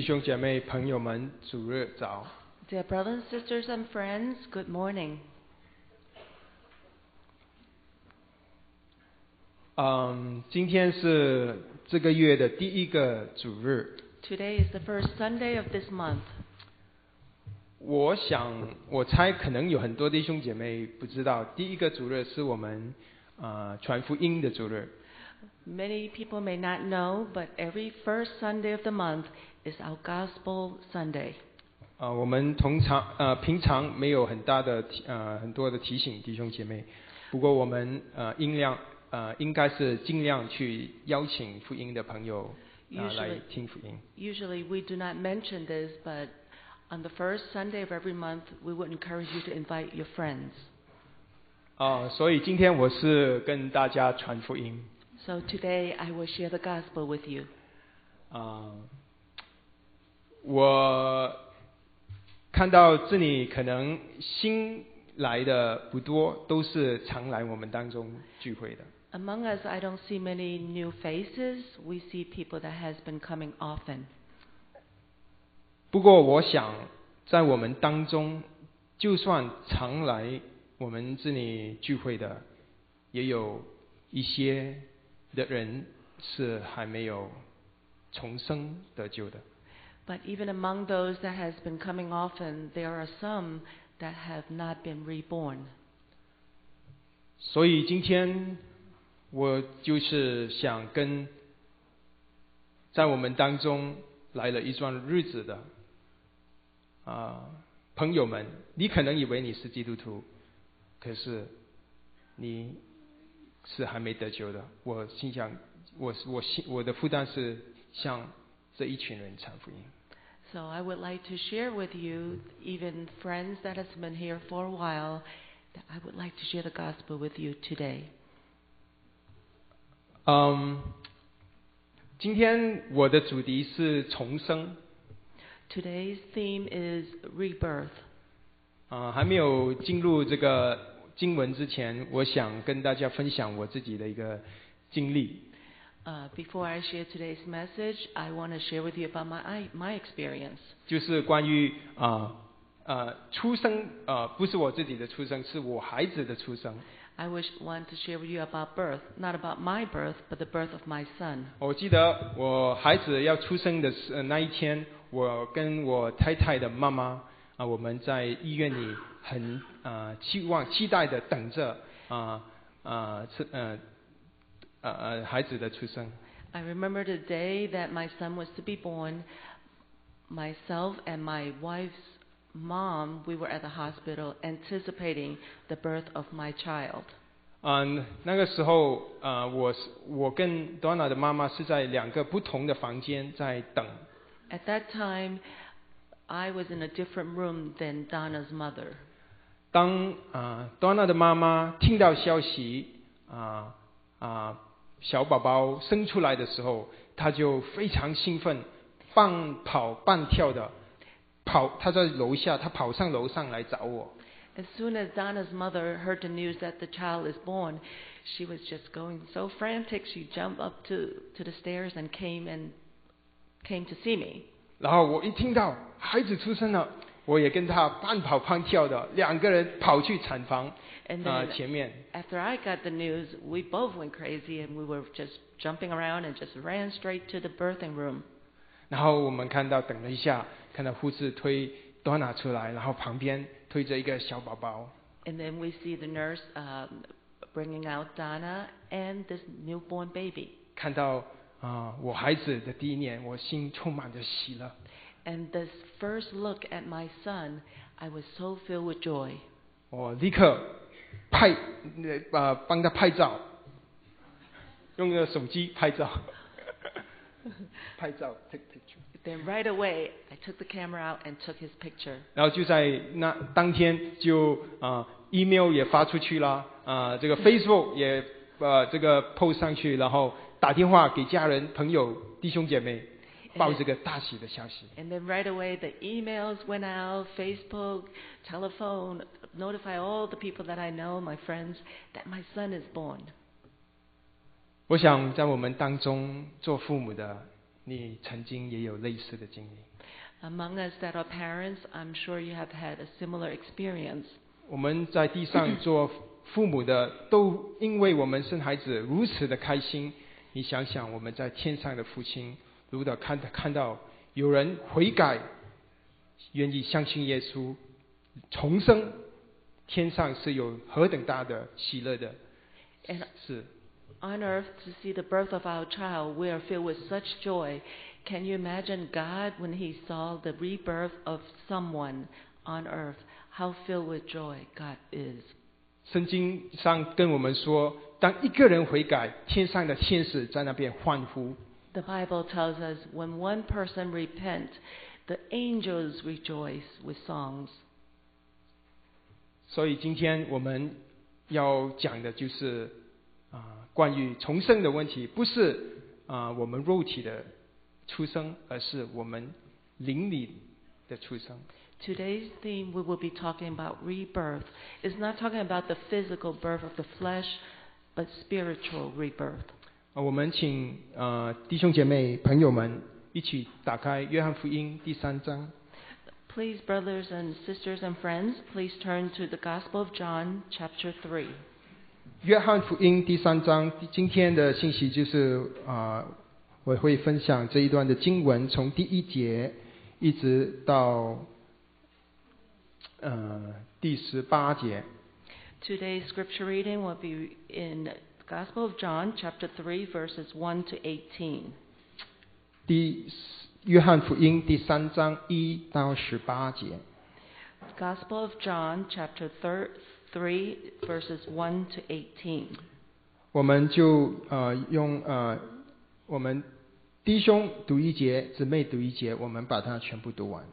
弟兄姐妹、朋友们，主日早。Dear brothers, sisters, and friends, good morning. 嗯，今天是这个月的第一个主日。Today is the first Sunday of this month. 我想，我猜可能有很多弟兄姐妹不知道，第一个主日是我们呃传福音的主日。Many people may not know, but every first Sunday of the month is our Gospel Sunday. 啊、我们通常呃平常没有很大的提呃很多的提醒弟兄姐妹，不过我们呃尽量呃应该是尽量去邀请福音的朋友啊、 Usually- 来听福音。 Usually we do not mention this, but on the first Sunday of every month, we would encourage you to invite your friends. 啊、所以今天我是跟大家传福音 So today I will share the Gospel with you. 啊、我看到这里可能新来的不多，都是常来我们当中聚会的。Among us, I don't see many new faces. We see people that has been coming often. 不过，我想在我们当中，就算常来我们这里聚会的，也有一些的人是还没有重生得救的。But even among those that has been coming often, there are some that have not been reborn. 所以今天我就是想跟在我们当中来了一段日子的啊、朋友们，你可能以为你是基督徒，可是你是还没得救的。我心想，我是我心我的负担是向这一群人传福音。So I would like to share with you, even friends that has been here for a while, that I would like to share the gospel with you today. 嗯，今天我的主题是重生。Today's theme is rebirth. 啊，还没有进入这个经文之前，我想跟大家分享我自己的一个经历。Uh, before I share today's message, I want to share with you about my my experience. 就是关于啊呃出生呃不是我自己的出生，是我孩子的出生。I wish want to share with you about birth, not about my birth, but the birth of my son. 我记得我孩子要出生的那一天，我跟我太太的妈妈啊、我们在医院里很啊、期望期待的等着啊啊是呃呃呃孩子的出生。 I remember the day that my son was to be born. Myself and my wife's mom, we were at the hospital anticipating the birth of my child. 嗯，那个时候，呃，我是我跟 Donna 的妈妈是在两个不同的房间在等。 At that time, I was in a different room than Donna's mother. 当啊、Donna 的妈妈听到消息啊啊、小宝宝生出来的时候，她就非常兴奋，半跑半跳的跑，她在楼下，她跑上楼上来找我。As soon as Donna's mother heard the news that the child is born, she was just going so frantic. She jumped up to, to the stairs and came and came to see me. 然后我一听到孩子出生了，我也跟他半跑半跳的，两个人跑去产房啊、前面。after I got the news, we both went crazy and we were just jumping around and just ran straight to the birthing room. 然后我们看到等了一下，看到护士推 Donna 出来，然后旁边推着一个小宝宝。And then we see the nurse um, bringing out Donna and this newborn baby. 看到啊、我孩子的第一年，我心充满着喜乐。And this first look at my son, I was so filled with joy. 我立刻拍呃呃帮他拍照，用个手机拍照，拍照 take picture。 Then right away, I took the camera out and took his picture. 然后就在那当天就啊、email 也发出去了，啊、这个 Facebook 也呃这个 post 上去，然后打电话给家人、朋友、弟兄姐妹， 报这个大喜的消息。And then right away, the emails went out, Facebook, telephone, notify all the people that I know, my friends, that my son is born. 我想在我们当中做父母的，你曾经也有类似的经历。Among us that are parents, I'm sure you have had a similar experience. 我们在地上做父母的，都因为我们生孩子如此的开心。你想想，我们在天上的父亲，如果看看到有人悔改，愿意相信耶稣，重生，天上是有何等大的喜乐的 And 事。on earth, to see the birth of our child, we are filled with such joy. Can you imagine God when He saw the rebirth of someone on earth? How filled with joy God is. 圣经上跟我们说，当一个人悔改，天上的天使在那边欢呼。The Bible tells us when one person repent, the angels rejoice with songs. 所以今天我们要讲的就是啊、关于重生的问题，不是啊、我们肉体的出生，而是我们灵里的出生。 Today's theme we will be talking about rebirth. Is not talking about the physical birth of the flesh, but spiritual rebirth. 啊我们请呃弟兄姐妹朋友们一起打开约翰福音第三章。 Please, brothers and sisters and friends, please turn to the Gospel of John, chapter 3. 约翰福音第三章，今天的信息就是啊、我会分享这一段的经文，从第一节一直到呃第十八节。 Today's scripture reading will be in the Gospel of John, chapter 3, verses 1 to 18. 第约翰福音第三章一到十八节。 Gospel of John, chapter thir- 3, verses 1 to 18. 我们就呃用呃我们弟兄读一节，姊妹读一节，我们把它全部读完。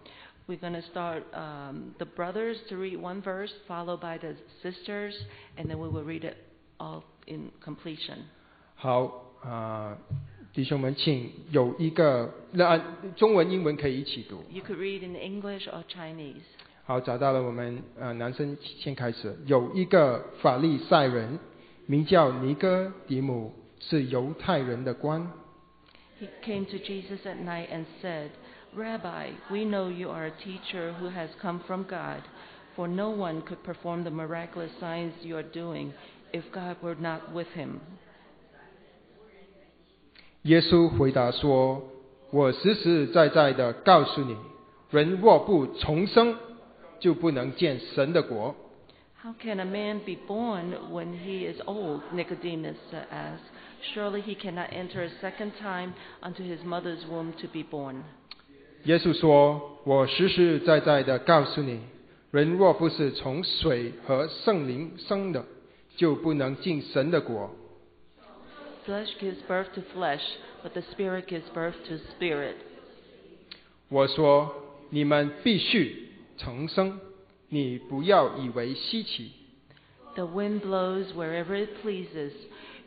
We're going to start um, the brothers to read one verse, followed by the sisters, and then we will read it all in completion. 好啊、弟兄们，请有一个那、中文、英文可以一起读。 You could read in English or Chinese. 好，找到了，我们呃男生先开始。有一个法利赛人，名叫尼哥底母，是犹太人的官。 He came to Jesus at night and said, Rabbi, we know you are a teacher who has come from God, for no one could perform the miraculous signs you are doing if God were not with him. 耶稣回答说：“我实实在在的告诉你，人若不重生，就不能见神的国。 How can a man be born when he is old? Nicodemus asked. Surely he cannot enter a second time unto his mother's womb to be born. 耶稣说：“我实实在在的告诉你，人若不是从水和圣灵生的， 就不能进神的国。 Flesh gives birth to flesh, but the Spirit gives birth to spirit. 我说，你们必须重生，你不要以为稀奇。 The wind blows wherever it pleases.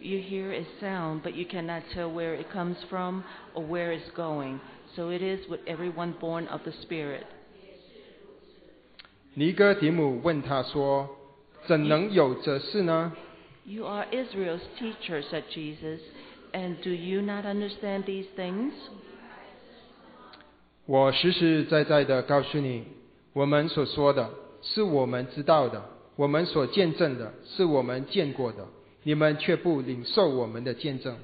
You hear its sound, but you cannot tell where it comes from or where it's going. So it is with everyone born of the Spirit. 尼哥底母问他说：“ 怎能有这事呢？ You are Israel's teacher, said Jesus, and do you not understand these things? 我实实在在的告诉你，我们所说的是我们知道的，我们所见证的是我们见过的，你们却不领受我们的见证。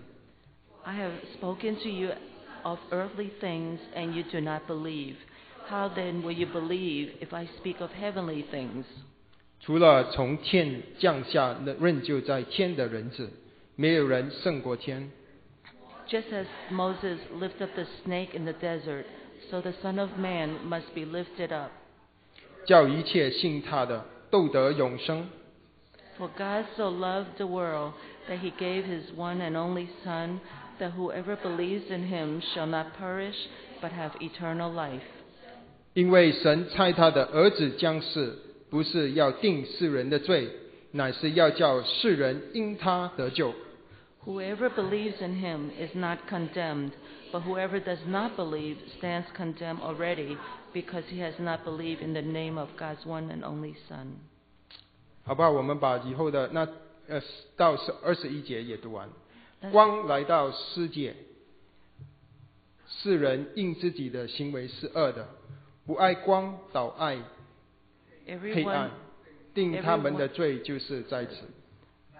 I have spoken to you of earthly things, and you do not believe. How then will you believe if I speak of heavenly things? 除了从天降下的任就在天的人子，没有人胜过天。 Just as Moses lifted up the snake in the desert, so the Son of Man must be lifted up. 叫一切信他的都得永生。 For God so loved the world that he gave his one and only Son, that whoever believes in him shall not perish, but have eternal life. 因为神差他的儿子将世， 不是要定世人的罪，乃是要叫世人因他得救。Whoever believes in him is not condemned, but whoever does not believe stands condemned already, because he has not believed in the name of God's one and only Son. 好不好？我们把以后的那呃到十二十一节也读完。光来到世界，世人因自己的行为是恶的，不爱光，倒爱 黑暗 Everyone, 定他们的罪就是在此。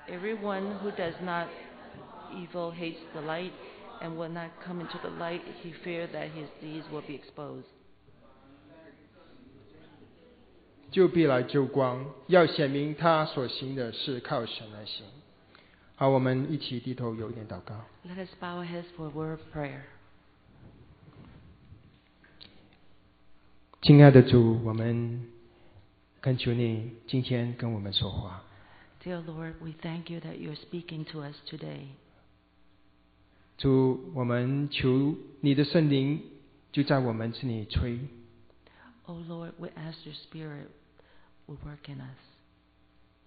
everyone who does not evil hates the light and will not come into the light. He fears that his deeds will be exposed. 就必来救光，要显明他所行的是靠神而行。好，我们一起低头有一点祷告。 Let us bow our heads for a word of prayer. 亲爱的主，我们 恳求你今天跟我们说话。Dear Lord, we thank you that you're speaking to us today. 主，我们求你的圣灵就在我们这里吹，Oh Lord, we ask your Spirit will work in us.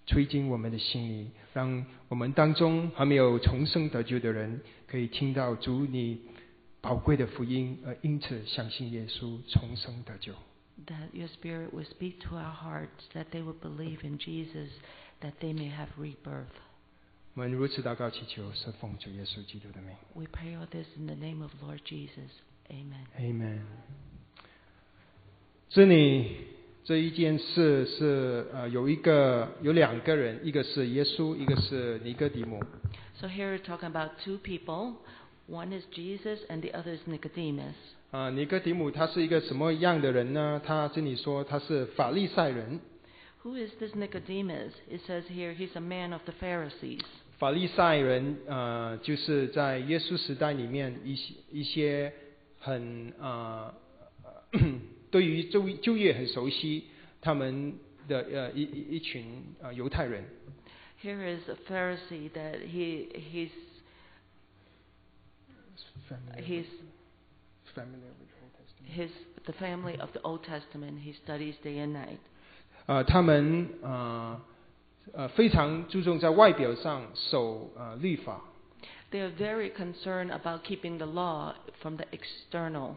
吹进我们的心里，让我们当中还没有重生得救的人，可以听到主你宝贵的福音，而因此相信耶稣，重生得救。That your Spirit will speak to our hearts, that they will believe in Jesus, that they may have rebirth. 我们如此祷告祈求，是奉主耶稣基督的名。 We pray all this in the name of Lord Jesus. Amen. Amen。这里这一件事是呃有一个有两个人，一个是耶稣，一个是尼哥底母。 So here we're talking about two people. One is Jesus and the other is Nicodemus. 啊、尼哥底母他是一个什么样的人呢？他这里说他是法利赛人。Who is this Nicodemus? It says here he's a man of the Pharisees. 法利赛人呃，就是在耶稣时代里面一些一些很呃对于就就业很熟悉，他们的呃一一一群呃犹太人。Here is a Pharisee that he he's he's his the family of the Old Testament. He studies day and night. 呃，他们呃呃非常注重在外表上守呃律法， They are very concerned about keeping the law from the external,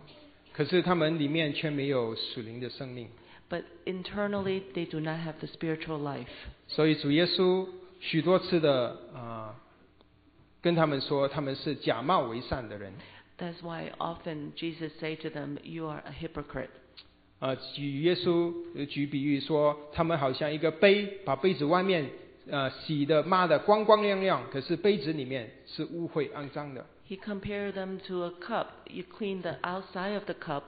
可是他们里面却没有属灵的生命。 but internally they do not have the spiritual life. 所以主耶稣许多次的啊、呃跟他们说，他们是假冒为善的人。 That's why often Jesus say to them, "You are a hypocrite." 啊，举耶稣呃举比喻说，他们好像一个杯，把杯子外面呃洗的抹的光光亮亮，可是杯子里面是污秽肮脏的。 He compared them to a cup. You clean the outside of the cup,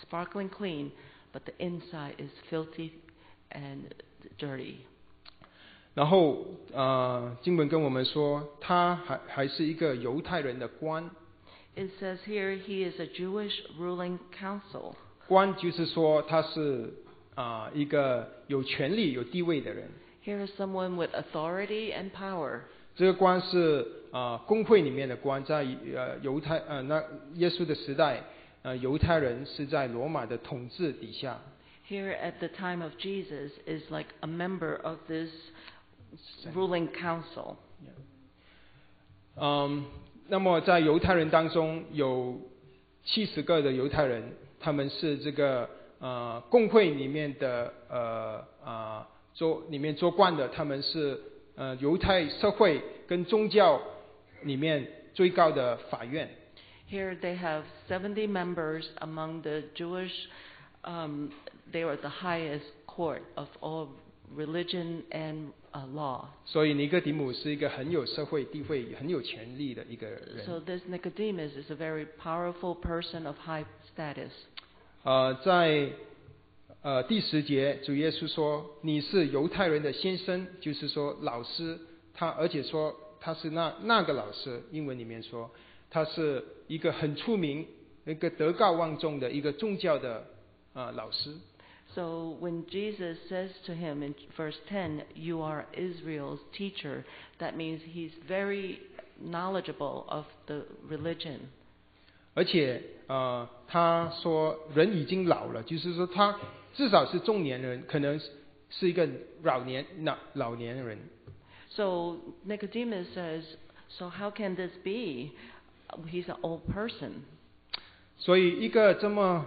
sparkling clean, but the inside is filthy and dirty. 然后呃，经文跟我们说，他还还是一个犹太人的官， it says here he is a Jewish ruling council. 官就是说他是啊、呃、一个有权力、有地位的人。Here is someone with authority and power. 这个官是啊、呃、公会里面的官，在呃犹太呃那耶稣的时代，呃犹太人是在罗马的统治底下。Here at the time of Jesus is like a member of this ruling council. Um, 那么在犹太人当中有七十个的犹太人，他们是这个呃工会里面的呃啊做里面做官的，他们是呃犹太社会跟宗教里面最高的法院。Here they have seventy members among the Jewish, um, they are the highest court of all religion and uh, law. 所以尼哥底母是一个很有社会地位、很有权力的一个人。So this Nicodemus is a very powerful person of high status. 呃，在呃第十节，主耶稣说：“你是犹太人的先生，就是说老师。他而且说他是那那个老师，英文里面说他是一个很出名、一个德高望重的一个宗教的呃老师。So when Jesus says to him in verse 10, You are Israel's teacher, that means he's very knowledgeable of the religion. 而且呃，他说人已经老了，就是说他至少是中年人，可能是是一个老年老老年人。 So Nicodemus says, So how can this be? He's an old person. 所以一个这么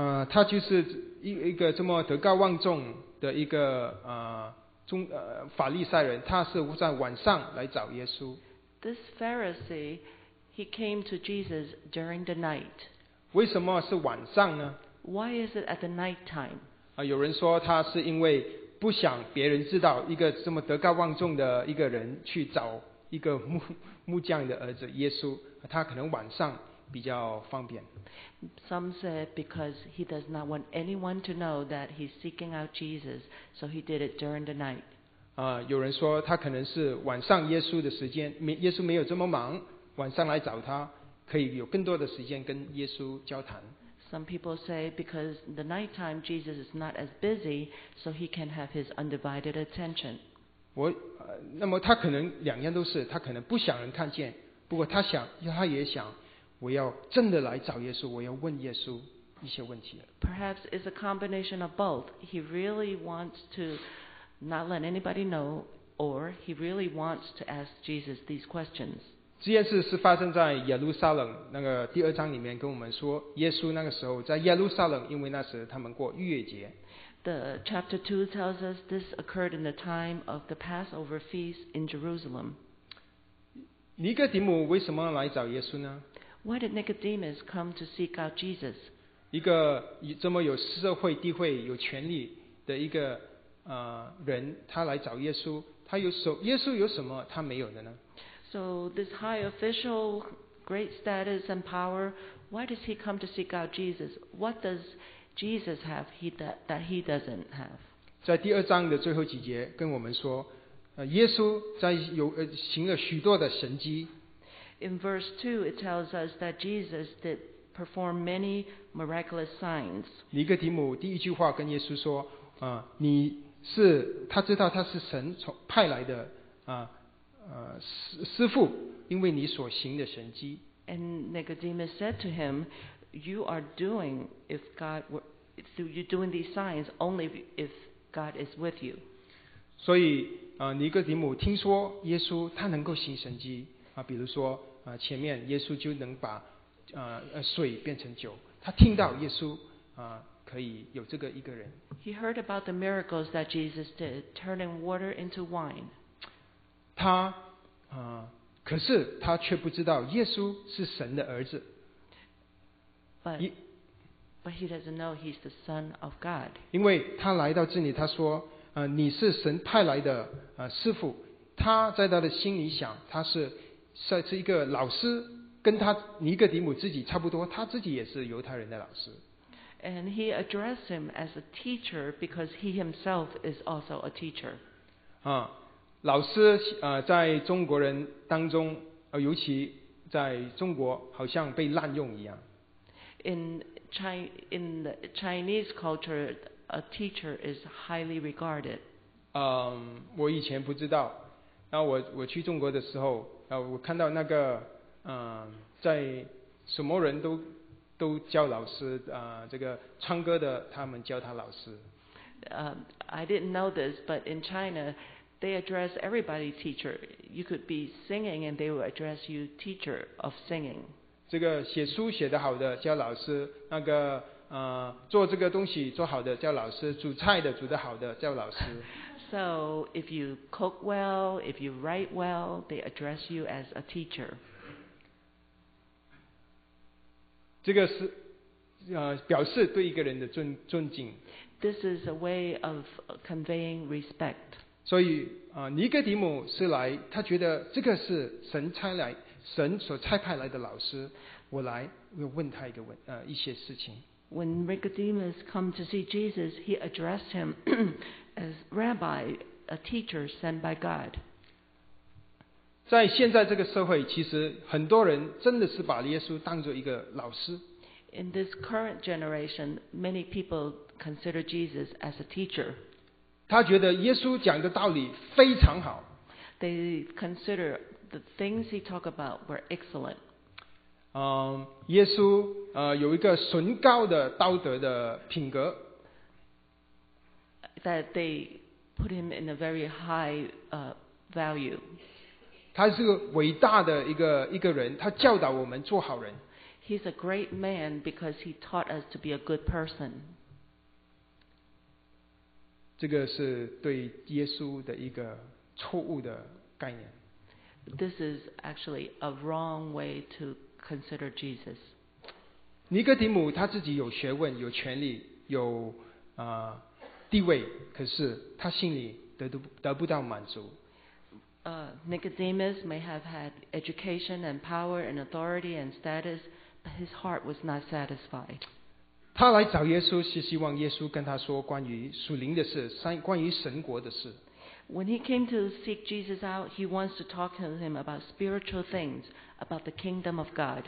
呃，他就是一一个这么德高望重的一个呃中呃法利赛人，他是在晚上来找耶稣，This Pharisee, he came to Jesus during the night. 为什么是晚上呢？Why is it at the night time? 啊，有人说他是因为不想别人知道一个这么德高望重的一个人去找一个木木匠的儿子耶稣，他可能晚上比较方便。 Some said because he does not want anyone to know that he's seeking out Jesus, so he did it during the night. 啊，有人说他可能是晚上耶稣的时间，没耶稣没有这么忙，晚上来找他，可以有更多的时间跟耶稣交谈。 Some people say because the nighttime Jesus is not as busy, so he can have his undivided attention. 我呃，那么他可能两样都是，他可能不想人看见，不过他想，他也想， 我要真的来找耶稣，我要问耶稣一些问题。 Perhaps it's a combination of both. He really wants to not let anybody know, or he really wants to ask Jesus these questions. 这件事是发生在耶路撒冷那个第二章里面跟我们说，耶稣那个时候在耶路撒冷，因为那时他们过逾越节， The chapter 2 tells us this occurred in the time of the Passover feast in Jerusalem. 尼哥底母为什么来找耶稣呢？ Why did Nicodemus come to seek out Jesus? 一个这么有社会地位、有权利的一个呃人，他来找耶稣，他有什耶稣有什么他没有的呢？ So, this high official, great status and power, why does he come to seek out Jesus? What does Jesus have he, that, that he doesn't have? 在第二章的最后几节跟我们说，呃，耶稣在有呃行了许多的神迹， In verse 2, it tells us that Jesus did perform many miraculous signs. 尼哥底母第一句话跟耶稣说：“啊、你是他知道他是神从派来的啊呃师师傅，因为你所行的神迹。 And Nicodemus said to him, You are doing, if God were, you're doing these signs only if, if God is with you. 所以啊、尼哥底母听说耶稣他能够行神迹啊，比如说 啊、前面耶稣就能把啊呃水变成酒，他听到耶稣啊、可以有这个一个人，He heard about the miracles that Jesus did, turning water into wine. 他啊、可是他却不知道耶稣是神的儿子。But, but he doesn't know he's the Son of God. 因为他来到这里，他说：“呃，你是神派来的呃师傅。”他在他的心里想，他是是是一个老师，跟他尼哥底姆自己差不多，他自己也是犹太人的老师。And he addressed him as a teacher because he himself is also a teacher. 啊，老师呃，在中国人当中，呃，尤其在中国，好像被滥用一样。In, Chi- in the Chinese culture, a teacher is highly regarded. 嗯，我以前不知道，然后我我去中国的时候，呃，我看到那个，嗯、在什么人都都叫老师，啊、这个唱歌的他们叫他老师，Um, I didn't know this, but in China, they address everybody teacher. You could be singing and they will address you teacher of singing. 这个写书写得好的叫老师，那个呃做这个东西做好的叫老师，煮菜的煮得好的叫老师。So if you cook well, if you write well, they address you as a teacher. 这个是呃表示对一个人的尊尊敬。 This is a way of uh, conveying respect. 所以啊、尼哥底母是来，他觉得这个是神差来，神所差派来的老师，我来我问他一个问呃一些事情。 When Nicodemus come to see Jesus, he addressed him as rabbi, a teacher sent by God. 在现在这个社会，其实很多人真的是把耶稣当做一个老师， In this current generation, many people consider Jesus as a teacher. 他觉得耶稣讲的道理非常好， They consider the things he talked about were excellent. 嗯，耶稣呃有一个崇高的道德的品格， That they put him in a very high uh, value. 他是个伟大的一个一个人，他教导我们做好人。 He's a great man because he taught us to be a good person. 这个是对耶稣的一个错误的概念。 This is actually a wrong way to consider Jesus. 尼哥底母他自己有学问、有权利、有啊、地位，可是他心里得不得不到满足。Uh, Nicodemus may have had education and power and authority and status, but his heart was not satisfied. 他来找耶稣是希望耶稣跟他说关于属灵的事，三关于神国的事。When he came to seek Jesus out, he wants to talk to him about spiritual things, about the kingdom of God.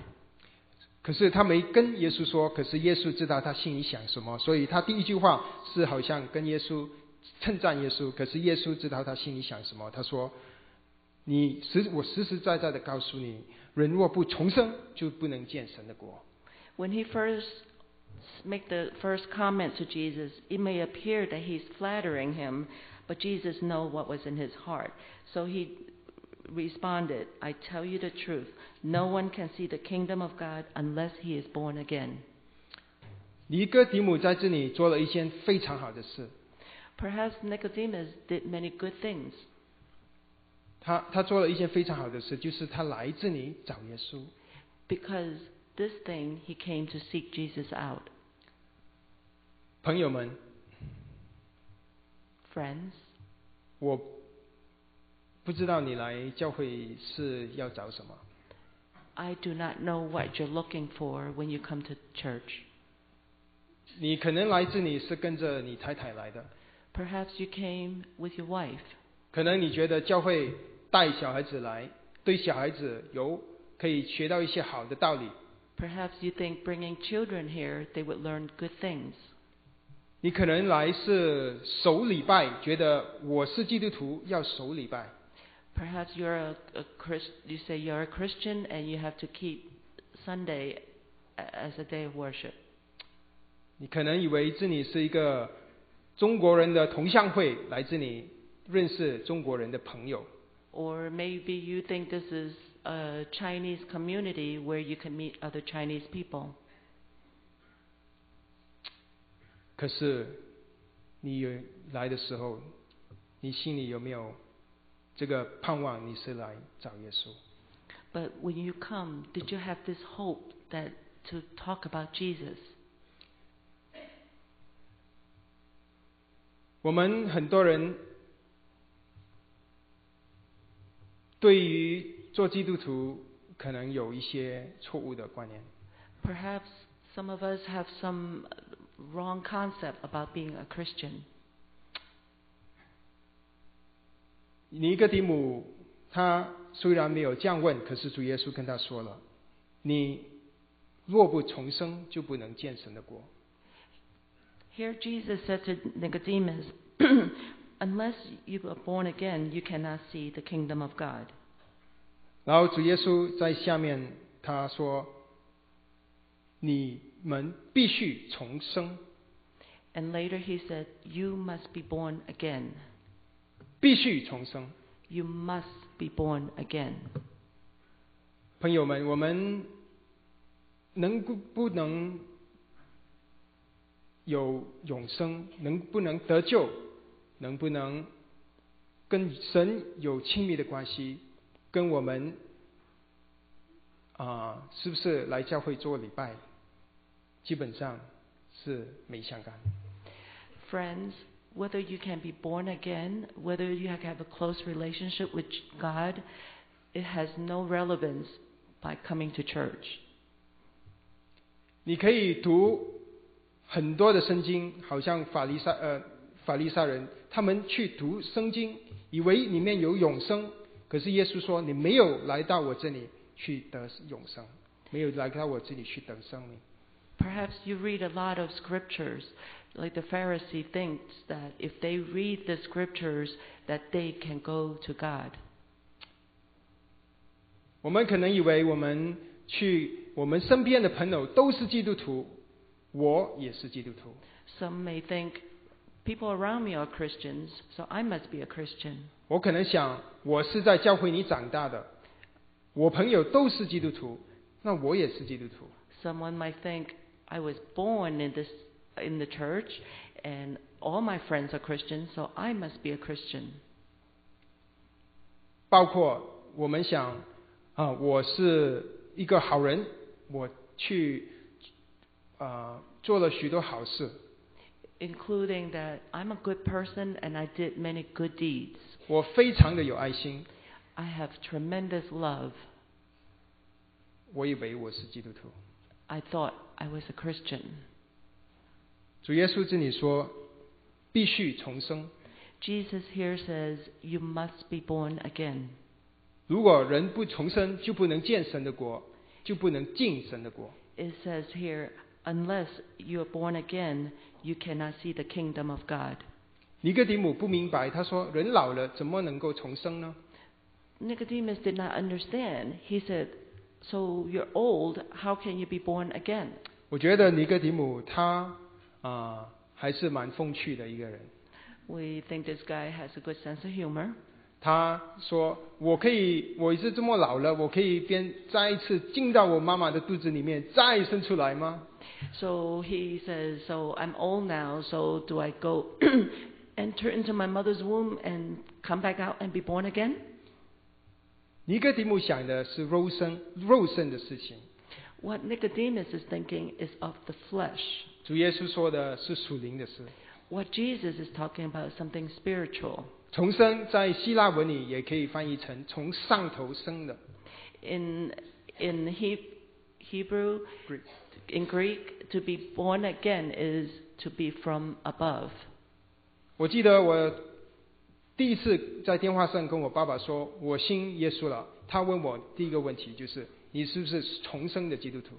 可是他没跟耶稣说，可是耶稣知道他心里想什么，所以他第一句话是好像跟耶稣称赞耶稣，可是耶稣知道他心里想什么，他说：“你实我实实在在的告诉你，人若不重生，就不能见神的国。 When he first make the first comment to Jesus, it may appear that he's flattering him, but Jesus know what was in his heart. So he responded, I tell you the truth, no one can see the kingdom of God unless he is born again. 尼哥底母在这里做了一件非常好的事， Perhaps Nicodemus did many good things. 他他做了一件非常好的事，就是他来这里找耶稣。 Because this thing he came to seek Jesus out. 朋友们， Friends, 我不知道你来教会是要找什么。 I do not know what you're looking for when you come to church. 你可能来这里是跟着你太太来的， Perhaps you came with your wife. 可能你觉得教会带小孩子来，对小孩子有可以学到一些好的道理。 Perhaps you think bringing children here, they would learn good things. 你可能来是守礼拜，觉得我是基督徒要守礼拜。 Perhaps you're a, a Christ, you say you're a Christian and you have to keep Sunday a- as a day of worship. 你可能以为这里是一个中国人的同乡会，来这里认识中国人的朋友。 Or maybe you think this is a Chinese community where you can meet other Chinese people. 可是你有来的时候，你心里有没有这个盼望？你是来找耶稣？But when you come, did you have this hope that to talk about Jesus? 我们很多人对于做基督徒可能有一些错误的观念。Perhaps some of us have some wrong concept about being a Christian. 尼哥底母他虽然没有这样问，可是主耶稣跟他说了：“你若不重生，就不能见神的国。 Here Jesus said to Nicodemus, Unless you are born again, you cannot see the kingdom of God. ”然后主耶稣在下面他说：“你 们必须重生，And later he said, You must be born again. 必须重生。” You must be born again. 朋友们，我们能不不能有永生？能不能得救？能不能跟神有亲密的关系？跟我们啊、是不是来教会做礼拜？基本上是没相干。 Friends, whether you can be born again, whether you have a close relationship with God, it has no relevance by coming to church. 你可以读很多的圣经，好像法利赛呃法利赛人，他们去读圣经，以为里面有永生，可是耶稣说你没有来到我这里去得永生，没有来到我这里去得生命。 Perhaps you read a lot of scriptures, like the Pharisee thinks that if they read the scriptures, that they can go to God. 我们可能以为我们去我们身边的朋友都是基督徒，我也是基督徒。 Some may think people around me are Christians, so I must be a Christian. 我可能想，我是在教会里长大的，我朋友都是基督徒，那我也是基督徒。 Someone might think I was born in this in the church and all my friends are Christians, so I must be a Christian. 包括我们想啊，我是一个好人，我去 啊、做了许多好事， including that I'm a good person and I did many good deeds. 我非常的有爱心， I have tremendous love. 我以为我是基督徒。 I thought I was a Christian. 主耶稣这里说，必须重生。 Jesus here says, You must be born again. 如果人不重生，就不能见神的国，就不能进神的国。 It says here, Unless you are born again, you cannot see the kingdom of God. 尼哥底母不明白，他说：“人老了怎么能够重生呢 Nicodemus did not understand. He said, So you're old, how can you be born again? 我觉得尼哥底母他啊、还是蛮风趣的一个人。 We think this guy has a good sense of humor. 他说：“我可以，我是这么老了，我可以边再一次进到我妈妈的肚子里面再生出来吗？ So he says, So I'm old now, so do I go enter into my mother's womb and come back out and be born again? 尼哥底母想的是肉身肉身的事情， What Nicodemus is thinking is of the flesh. 主耶稣说的是属灵的事。 What Jesus is talking about is something spiritual. 重生在希腊文里也可以翻译成从上头生的。 In in he, Hebrew, Greek in Greek, to be born again is to be from above. 我记得我 第一次在电话上跟我爸爸说我信耶稣了，他问我第一个问题就是你是不是重生的基督徒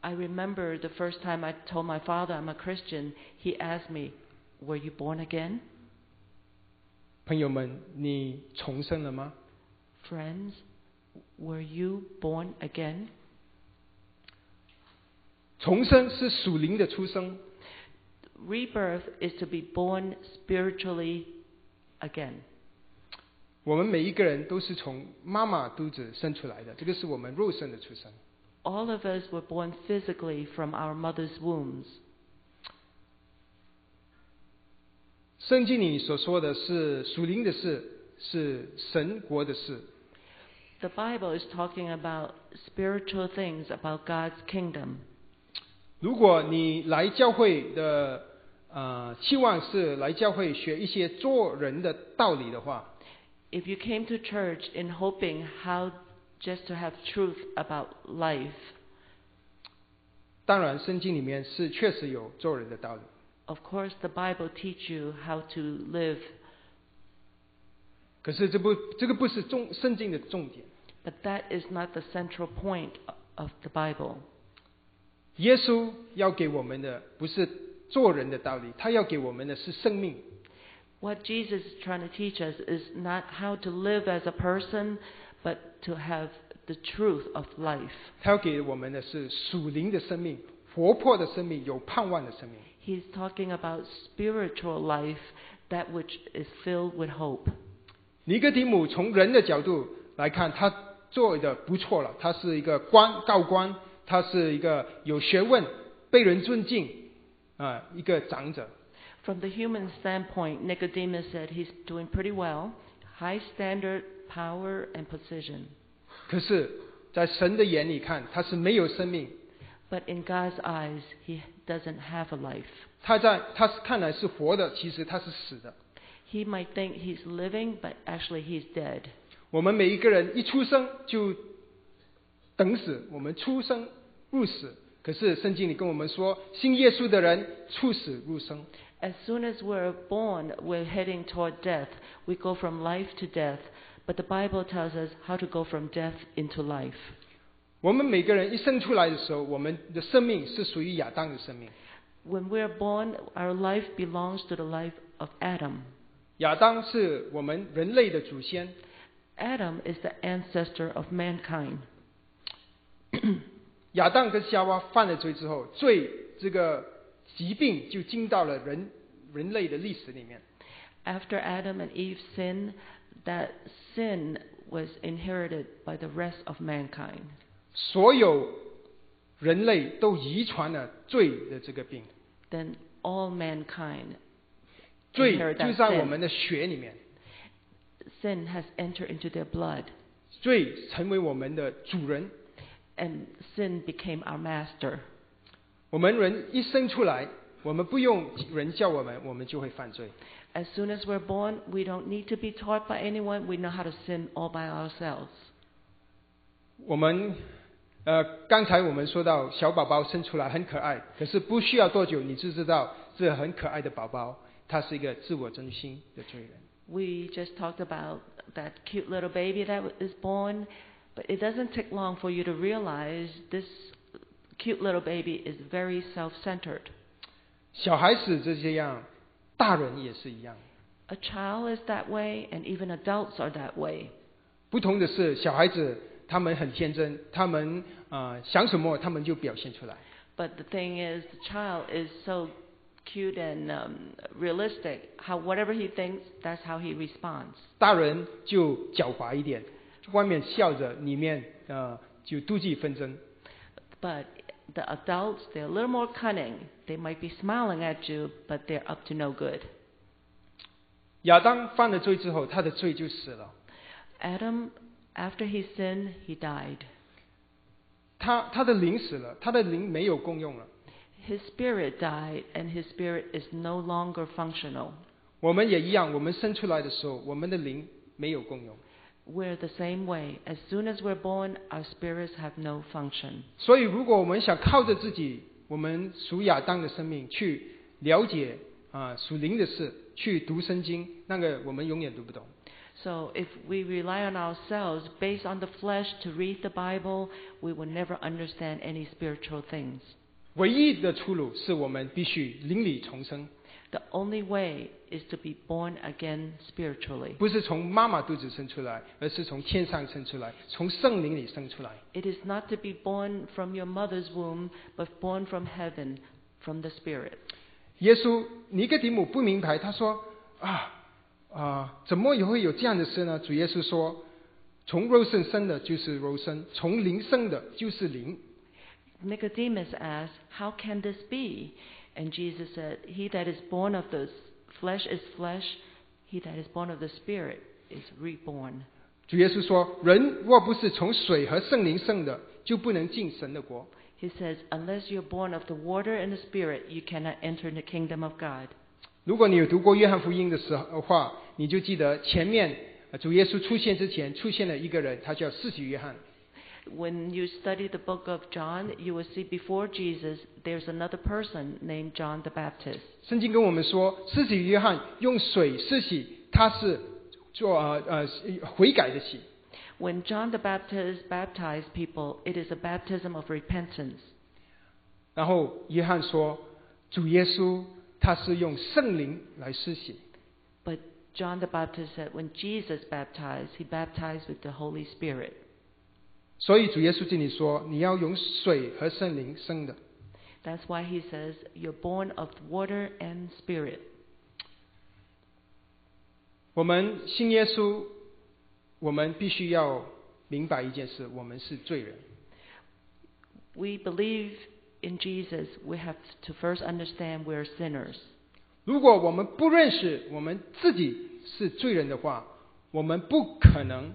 ？I remember the first time I told my father I'm a Christian, he asked me, Were you born again? 朋友们，你重生了吗？Friends, were you born again? 重生是属灵的出生，Rebirth is to be born spiritually again. 我们每一个人都是从妈妈肚子生出来的，这个是我们肉身的出生。 All of us were born physically from our mother's wombs. 圣经里所说的是属灵的事，是神国的事。 The Bible is talking about spiritual things, about God's kingdom. 如果你来教会的 呃期望是来教会学一些做人的道理的话，If you came to church in hoping how just to have truth about life, 当然圣经里面是确实有做人的道理，of course the Bible teach you how to live, 可是这不这个不是重圣经的重点。but that is not the central point of the Bible. 耶稣要给我们的不是做人的道理，他要给我们的是生命。What Jesus is trying to teach us is not how to live as a person, but to have the truth of life. 他要给我们的是属灵的生命，活泼的生命，有盼望的生命。He's talking about spiritual life, that which is filled with hope. 尼哥底母从人的角度来看，他做的不错了，他是一个官高官，他是一个有学问、被人尊敬 啊、一个长者。 From the human standpoint, Nicodemus said he's doing pretty well, high standard, power, and position. 可是，在神的眼里看，他是没有生命。 But in God's eyes, he doesn't have a life. 他在他是看来是活的，其实他是死的。 He might think he's living, but actually he's dead. 我们每一个人一出生就等死，我们出生入死。 可是圣经里跟我们说，信耶稣的人出死入生。 As soon as we're born, we're heading toward death. We go from life to death. But the Bible tells us how to go from death into life. 我们每个人一生出来的时候，我们的生命是属于亚当的生命。 When we're born, our life belongs to the life of Adam. 亚当是我们人类的祖先， Adam is the ancestor of mankind. 亚当跟夏娃犯了罪之后，罪这个疾病就进到了人人类的历史里面。 After Adam and Eve sinned, that sin was inherited by the rest of mankind. 所有人类都遗传了罪的这个病， Then all mankind 罪 inherit 就 that 在我 sin. 们的血里面， Sin has entered into their blood, 罪成为我们的主人。 and sin became our master. 我们人一生出来，我们不用人教我们，我们就会犯罪。 As soon as we're born, we don't need to be taught by anyone. We know how to sin all by ourselves. 我们呃，刚才我们说到小宝宝生出来很可爱，可是不需要多久，你就知道这很可爱的宝宝，他是一个自我中心的罪人。 We just talked about that cute little baby that is born, but it doesn't take long for you to realize this cute little baby is very self-centered. 小孩子是这样，大人也是一样。 A child is that way, and even adults are that way. 不同的是，小孩子他们很天真，他们啊、呃想什么他们就表现出来。 But the thing is, the child is so cute and um, realistic. How whatever he thinks, that's how he responds. 大人就狡猾一点， 外面笑着，里面呃就妒忌纷争。But the adults, they're a little more cunning. They might be smiling at you, but they're up to no good. 亚当犯了罪之后，他的罪就死了。Adam, after he sinned, he died. 他他的灵死了，他的灵没有功用了。His spirit died, and his spirit is no longer functional. 我们也一样，我们生出来的时候，我们的灵没有功用。We're the same way. As soon as we're born, our spirits have no function. 所以，如果我们想靠着自己，我们属亚当的生命去了解啊、属灵的事，去读圣经，那个我们永远读不懂。 So if we rely on ourselves based on the flesh to read the Bible, we will never understand any spiritual things. 唯一的出路是我们必须灵里重生， The only way is to be born again spiritually. 不是从妈妈肚子生出来，而是从天上生出来，从圣灵里生出来。 It is not to be born from your mother's womb, but born from heaven, from the Spirit. 耶稣尼哥底母不明白，他说啊啊，怎么也会有这样的事呢？主耶稣说，从肉身生的就是肉身，从灵生的就是灵。 Nicodemus asked, How can this be? And Jesus said, He that is born of the flesh is flesh, he that is born of the Spirit is reborn. 主耶稣说，人若不是从水和圣灵生的，就不能进神的国。 He says, Unless you're born of the water and the Spirit, you cannot enter the kingdom of God. 如果你有读过约翰福音的时候的话，你就记得前面呃主耶稣出现之前出现了一个人，他叫施洗约翰。 When you study the book of John, you will see before Jesus, there's another person named John the Baptist. 圣经跟我们说，施洗约翰用水施洗，他是做呃呃悔改的洗。 When John the Baptist baptized people, it is a baptism of repentance. 然后约翰说，主耶稣他是用圣灵来施洗。 But John the Baptist said when Jesus baptized, he baptized with the Holy Spirit. 所以主耶稣这里说，你要用水和圣灵生的。 That's why he says, You're born of water and spirit. 我们信耶稣，我们必须要明白一件事：我们是罪人。 We believe in Jesus. We have to first understand we're sinners. 如果我们不认识我们自己是罪人的话，我们不可能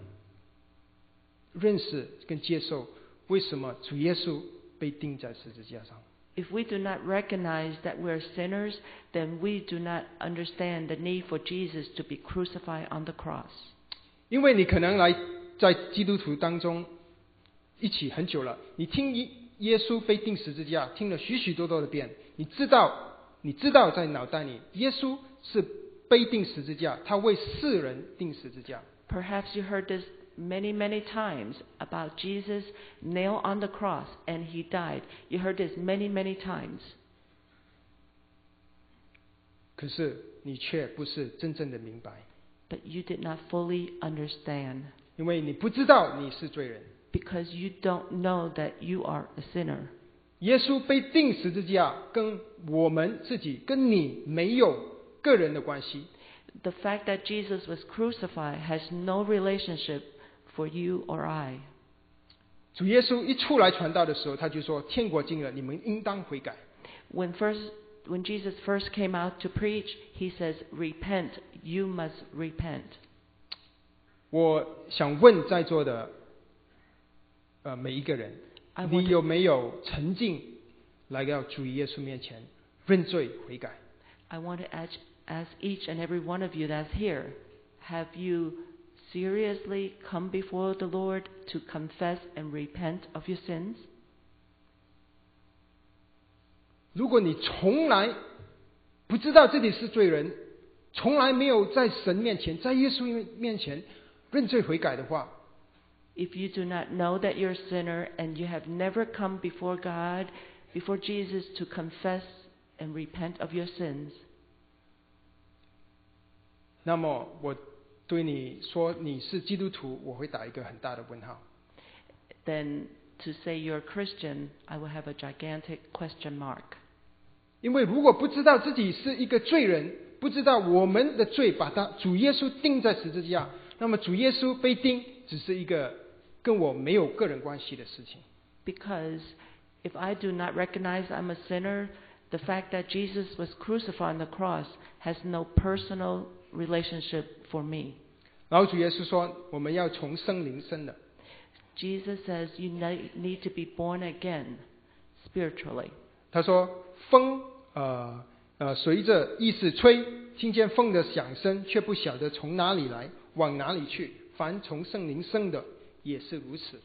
认识跟接受为什么主耶稣被钉在十字架上。 If we do not recognize that we're sinners, then we do not understand the need for Jesus to be crucified on the cross. 因为你可能来在基督徒当中一起很久了，你听耶耶稣被钉十字架，听了许许多多的遍，你知道，你知道在脑袋里，耶稣是被钉十字架，他为世人钉十字架。 Perhaps you heard this many, many times about Jesus nailed on the cross and he died. You heard this many, many times. 可是你却不是真正的明白， But you did not fully understand 因为你不知道你是罪人。 because you don't know that you are a sinner. 耶稣被钉十字架，跟我们自己、跟你没有个人的关系。 The fact that Jesus was crucified has no relationship for you or I. 主耶稣一出来传道的时候，他就说：“天国近了，你们应当悔改。 When first when Jesus first came out to preach, he says, "Repent, you must repent." ”我想问在座的呃每一个人 I，你 want 有没有曾经 来到主耶稣面前认罪悔改。 I want to ask, ask each and every one of you that's here have you seriously come before the Lord to confess and repent of your sins? 如果你从来不知道自己是罪人，从来没有在神面前、在耶稣面前认罪悔改的话， If you do not know that you're a sinner and you have never come before God, before Jesus to confess and repent of your sins, 那么我 对你说你是基督徒，我会打一个很大的问号。 then to say you're a Christian, I will have a gigantic question mark. 因为如果不知道自己是一个罪人，不知道我们的罪把他主耶稣钉在十字架，那么主耶稣被钉只是一个跟我没有个人关系的事情。 Because if I do not recognize I'm a sinner, the fact that Jesus was crucified on the cross has no personal relationship for me. 然后主耶稣说，我们要从生灵生的。 Jesus says you ne- need to be born again spiritually. 他说：“风，呃呃，随着意识吹，听见风的响声，却不晓得从哪里来，往哪里去。凡从圣灵生的，也是如此。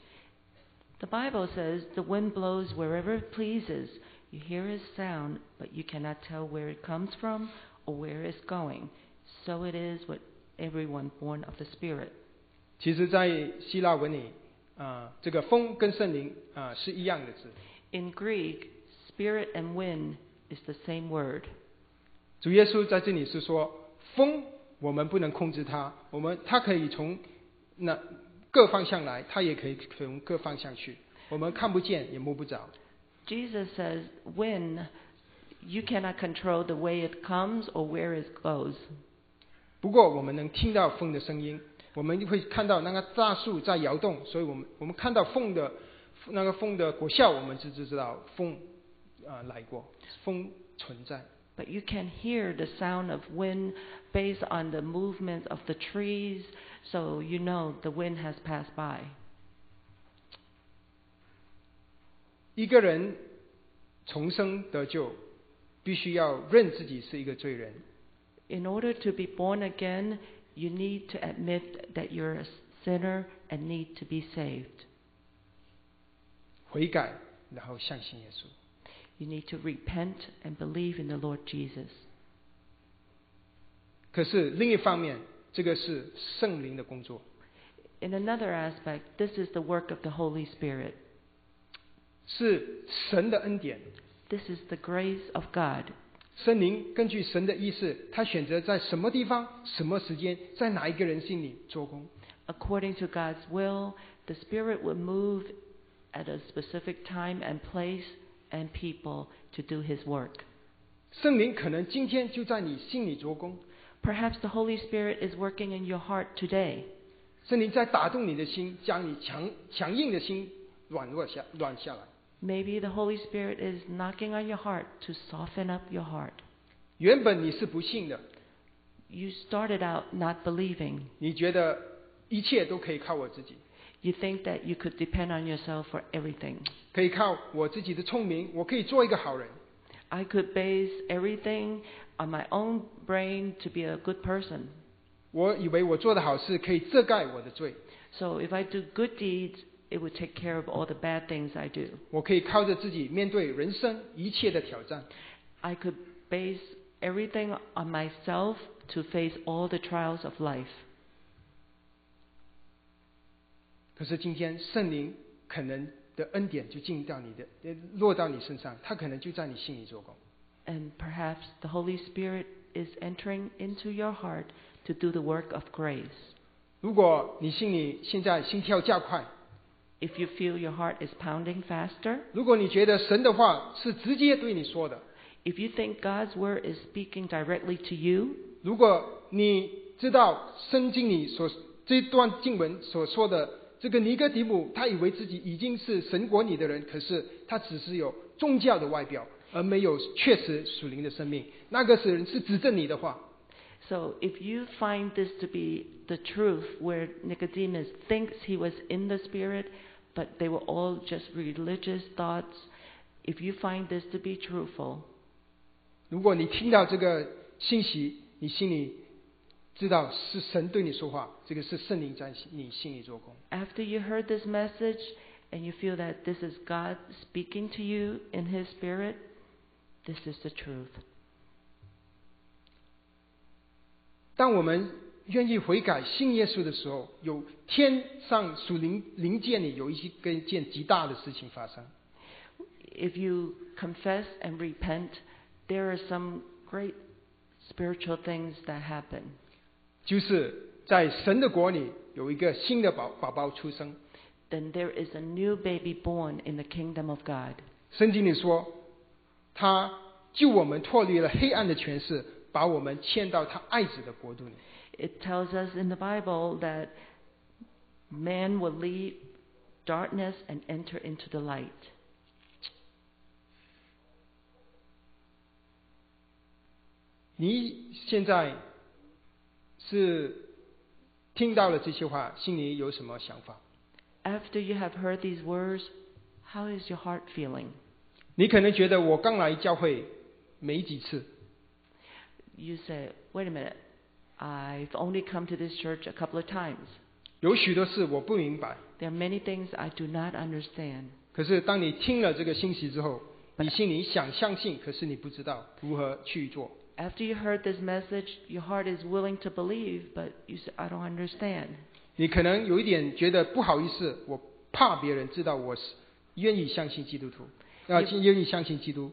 The Bible says the wind blows wherever it pleases. You hear its sound, but you cannot tell where it comes from or where it's going. So it is with everyone born of the Spirit. 其实，在希腊文里，啊、这个风跟圣灵啊、是一样的字。 In Greek, spirit and wind is the same word. 主耶稣在这里是说，风我们不能控制它，我们它可以从那各方向来，它也可以从各方向去，我们看不见也摸不着。 Jesus says, wind, you cannot control the way it comes or where it goes. 不过我们能听到风的声音，我们会看到那个大树在摇动，所以我们我们看到风的那个风的果效，我们就知道风啊、来过，风存在。But you can hear the sound of wind based on the movement of the trees, so you know the wind has passed by. 一个人重生得救，必须要认自己是一个罪人，In order to be born again, you need to admit that you're a sinner and need to be saved. 悔改，然后相信耶稣。 You need to repent and believe in the Lord Jesus. 可是另一方面，这个是圣灵的工作， In another aspect, this is the work of the Holy Spirit. 是神的恩典。 This is the grace of God. 圣灵根据神的意思，他选择在什么地方、什么时间，在哪一个人心里做工。According to God's will, the Spirit will move at a specific time and place and people to do His work. 圣灵可能今天就在你心里做工，Perhaps the Holy Spirit is working in your heart today. 圣灵在打动你的心，将你强强硬的心软弱下软下来。Maybe the Holy Spirit is knocking on your heart to soften up your heart. 原本你是不信的， You started out not believing. 你觉得一切都可以靠我自己， You think that you could depend on yourself for everything. 可以靠我自己的聪明，我可以做一个好人。 I could base everything on my own brain to be a good person. 我以为我做的好事可以遮盖我的罪， So if I do good deeds, it would take care of all the bad things I do. 我可以靠着自己面对人生一切的挑战。 I could base everything on myself to face all the trials of life. 可是今天圣灵可能的恩典就进到你的，呃落到你身上，他可能就在你心里做工。 And perhaps the Holy Spirit is entering into your heart to do the work of grace. 如果你心里现在心跳加快， If you feel your heart is pounding faster, 如果你觉得神的话是直接对你说的， if you think God's word is speaking directly to you, 如果你知道圣经里所这段经文所说的这个尼哥底母，他以为自己已经是神国里的人，可是他只是有宗教的外表，而没有确实属灵的生命。那个是人是指正你的话， So if you find this to be the truth, where Nicodemus thinks he was in the Spirit, but they were all just religious thoughts, If you find this to be truthful, 如果你听到这个信息，你心里知道是神对你说话，这个是圣灵在你心里做工。 after you heard this message and you feel that this is God speaking to you in His Spirit, this is the truth. 当我们 愿意悔改信耶稣的时候，有天上属灵灵界里有一些跟一件极大的事情发生。If you confess and repent, there are some great spiritual things that happen. 就是在神的国里有一个新的宝宝宝出生。Then there is a new baby born in the kingdom of God. 圣经里说，他救我们脱离了黑暗的权势，把我们迁到他爱子的国度里。It tells us in the Bible that man will leave darkness and enter into the light. 你现在是听到了这些话，心里有什么想法？ After you have heard these words, how is your heart feeling? 你可能觉得我刚来教会没几次， You say, wait a minute, I've only come to this church a couple of times. 有许多事我不明白。 There are many things I do not understand. 可是当你听了这个信息之后，你心里想相信，可是你不知道如何去做。 After you heard this message, your heart is willing to believe, but you say, I don't understand. 你可能有一点觉得不好意思，我怕别人知道我是愿意相信基督徒，啊，也愿意相信基督。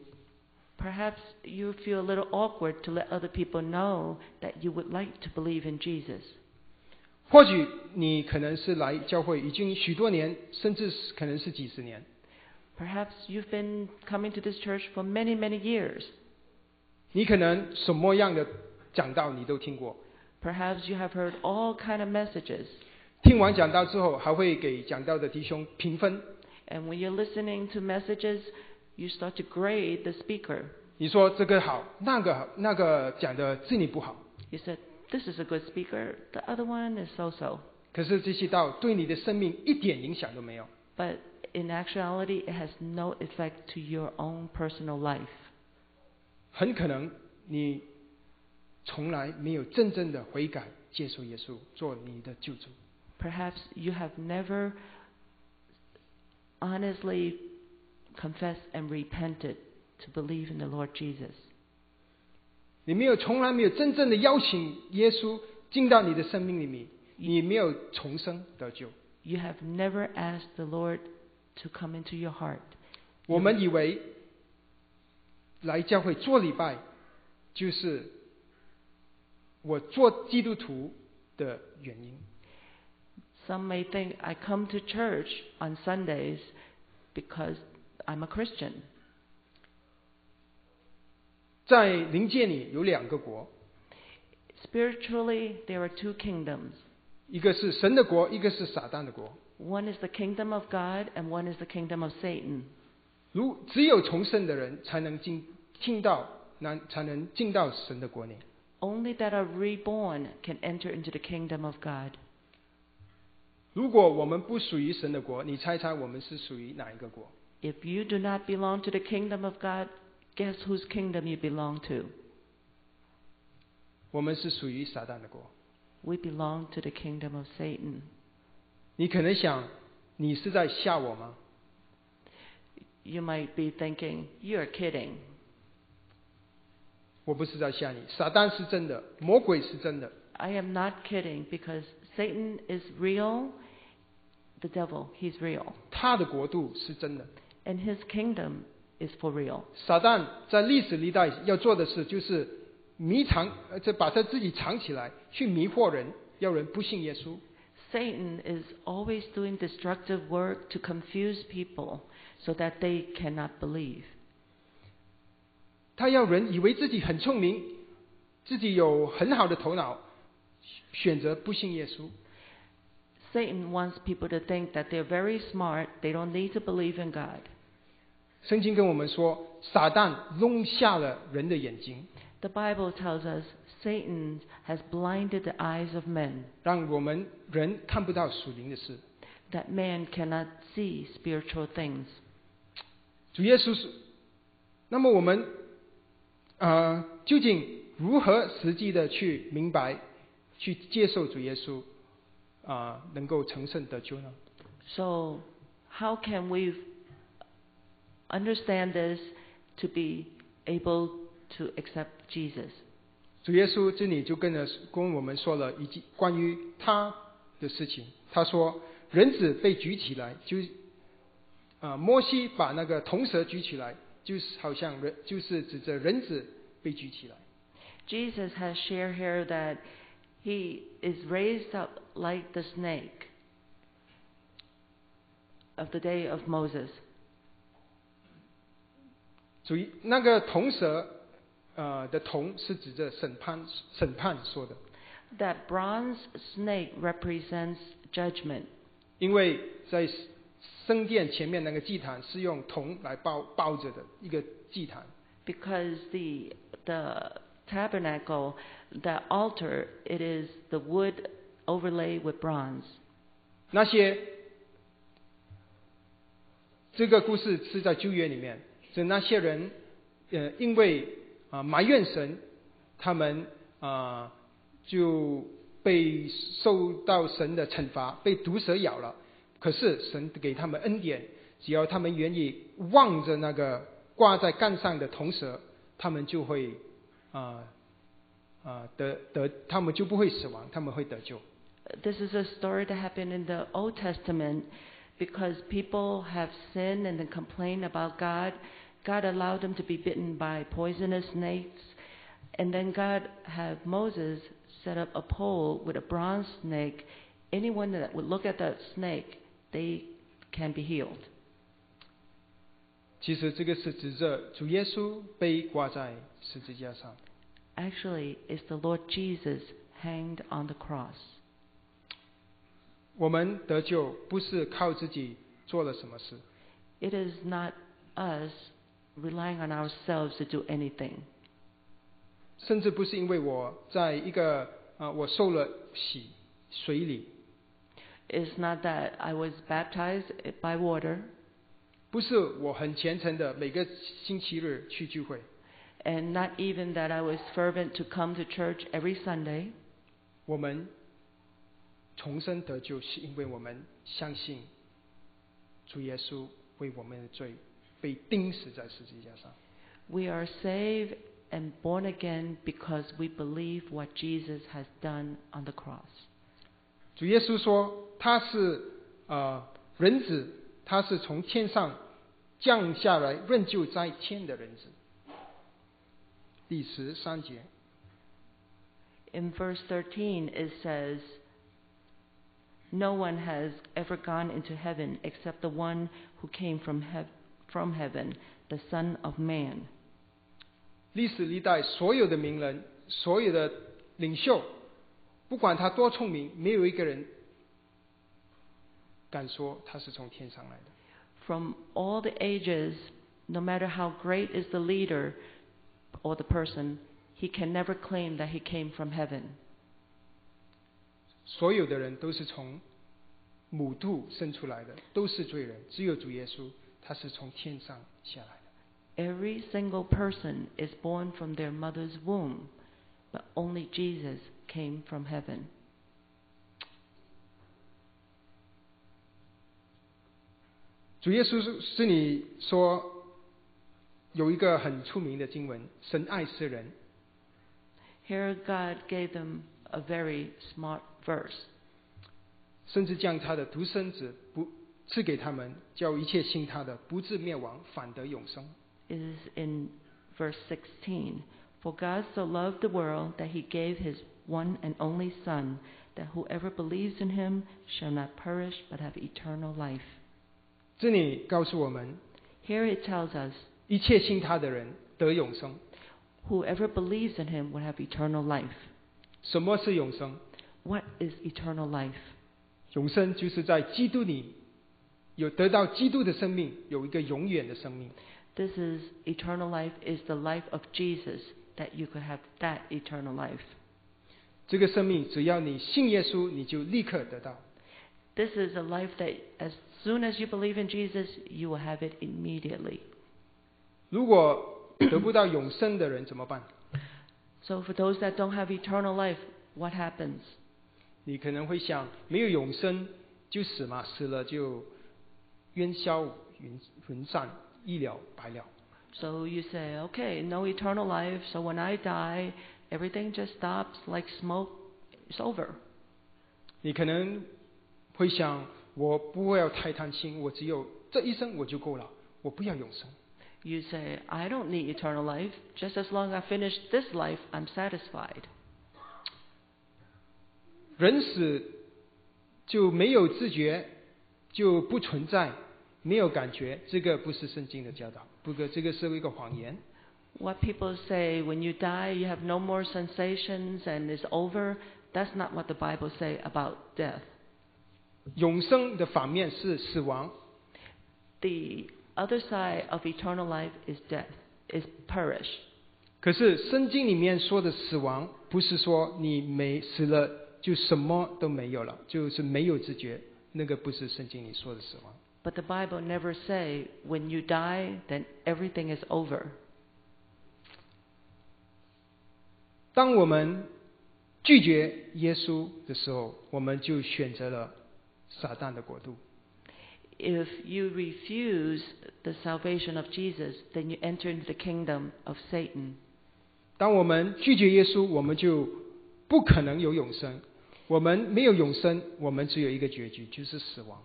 Perhaps you feel a little awkward to let other people know that you would like to believe in Jesus. 或许你可能是来教会已经许多年，甚至是可能是几十年。 Perhaps you've been coming to this church for many, many years. 你可能什么样的讲道你都听过， Perhaps you have heard all kind of messages. 听完讲道之后，还会给讲道的弟兄评分。 And when you're listening to messages, you start to grade the speaker. 你说这个好，那个好，那个讲的字你不好。 You said, This is a good speaker, the other one is so so. 可是这些道对你的生命一点影响都没有。 But in actuality, it has no effect to your own personal life. 很可能你从来没有真正的悔改，接受耶稣做你的救主。 Perhaps you have never honestly confessed and repented to believe in the Lord Jesus. 你没有从来没有真正的邀请耶稣进到你的生命里面，你没有重生得救。 You have never asked the Lord to come into your heart. 我们以为来教会做礼拜就是我做基督徒的原因。 Some may think I come to church on Sundays because I'm a Christian. 在灵界里有两个国， Spiritually, there are two kingdoms. 一个是神的国，一个是撒旦的国。 One is the kingdom of God, and one is the kingdom of Satan. 如只有重生的人才能进进到那才能进到神的国里。 Only that are reborn can enter into the kingdom of God. 如果我们不属于神的国，你猜猜我们是属于哪一个国？ If you do not belong to the kingdom of God, guess whose kingdom you belong to? 我们是属于撒旦的国。 We belong to the kingdom of Satan. 你可能想，你是在吓我吗？ You might be thinking, you're kidding. 我不是在吓你，撒旦是真的，魔鬼是真的， I am not kidding because Satan is real. The devil, he's real. 他的国度是真的。 And his kingdom is for real. 撒旦在历史历代要做的事，就是迷藏，呃，这把他自己藏起来，去迷惑人，要人不信耶稣。 Satan is always doing destructive work to confuse people so that they cannot believe. 他要人以为自己很聪明，自己有很好的头脑，选择不信耶稣。 Satan wants people to think that they're very smart, they don't need to believe in God. 圣经跟我们说，撒旦弄瞎了人的眼睛，The Bible tells us Satan has blinded the eyes of men, 让我们人看不到属灵的事。that man cannot see spiritual things. 主耶稣是那么我们呃究竟如何实际的去明白、去接受主耶稣啊、能够成圣得救呢？So, how can we understand this to be able to accept Jesus? 主耶稣这里就跟了跟我们说了一句关于他的事情。他说，人子被举起来，就啊、摩西把那个铜蛇举起来，就是好像人就是指着人子被举起来。 Jesus has shared here that he is raised up like the snake of the day of Moses. 主那个铜蛇呃的铜是指着审判审判说的，That bronze snake represents judgment 因为在圣殿前面那个祭坛是用铜来包包着的一个祭坛。because the the tabernacle, the altar, it is the wood overlaid with bronze. 那些这个故事是在旧约里面，是那些人呃因为啊、埋怨神，他们啊、就被受到神的惩罚，被毒蛇咬了。可是神给他们恩典，只要他们愿意望着那个挂在杆上的铜蛇，他们就会啊啊、得得，他们就不会死亡，他们会得救。This is a story that happened in the Old Testament because people have sinned and then complained about God. God allowed them to be bitten by poisonous snakes. And then God had Moses set up a pole with a bronze snake. Anyone that would look at that snake, they can be healed. 其实这个是指着主耶稣被挂在十字架上。 Actually, it's the Lord Jesus hanged on the cross. 我们得救不是靠自己做了什么事， It is not us relying on ourselves to do anything. 甚至不是因为我在一个啊、我受了洗水里， It's not that I was baptized by water 不是我很虔诚的每个星期日去聚会， and not even that I was fervent to come to church every Sunday. 我们重生得救是因为我们相信主耶稣为我们的罪 被钉死在十字架上。 We are saved and born again because we believe what Jesus has done on the cross. 主耶稣说他是呃人子，他是从天上降下来任救在天的人子。第十三节， In verse 13, it says, No one has ever gone into heaven except the one who came from, hev- from heaven, the Son of Man. 历史历代所有的名人，所有的领袖，不管他多聪明，没有一个人敢说他是从天上来的。 From all the ages, no matter how great is the leader or the person, he can never claim that he came from heaven. 所有的人都是从母肚生出来的，都是罪人，只有主耶稣， 他是从天上下来的。 Every single person is born from their mother's womb, but only Jesus came from heaven. 主耶稣是是你说有一个很出名的经文，神爱世人， Here, God gave them a very smart verse. 甚至将他的独生子不 赐给他们，叫一切信他的不至灭亡，反得永生。 It is in verse 16. For God so loved the world that he gave his one and only Son, that whoever believes in him shall not perish but have eternal life. 这里告诉我们， Here it tells us, 一切信他的人得永生。 whoever believes in him will have eternal life. 什么是永生？ What is eternal life? 永生就是在基督里 有得到基督的生命，有一个永远的生命。This is eternal life is the life of Jesus that you could have that eternal life. 这个生命只要你信耶稣，你就立刻得到。This is a life that as soon as you believe in Jesus, you will have it immediately. 如果得不到永生的人怎么办？So for those that don't have eternal life, what happens? 你可能会想，没有永生就死嘛，死了就 烟消云云散，一了百了。 So you say, okay, no eternal life, so when I die, everything just stops like smoke, it's over. 你可能会想，我不要太贪心，我只有这一生我就够了，我不要永生。 You say, I don't need eternal life, just as long as I finish this life, I'm satisfied. 人死就没有自觉，就不存在， 没有感觉，这个不是圣经的教导，不过这个是一个谎言。What people say, when you die, you have no more sensations and it's over, that's not what the Bible say about death. 永生的反面是死亡，The other side of eternal life is death, is perish. 可是圣经里面说的死亡，不是说你没死了就什么都没有了，就是没有知觉，那个不是圣经里说的死亡。But the Bible never say when you die, then everything is over. 当我们拒绝耶稣的时候，我们就选择了撒旦的国度。 If you refuse the salvation of Jesus, then you enter into the kingdom of Satan. 当我们拒绝耶稣，我们就不可能有永生。我们没有永生，我们只有一个结局，就是死亡。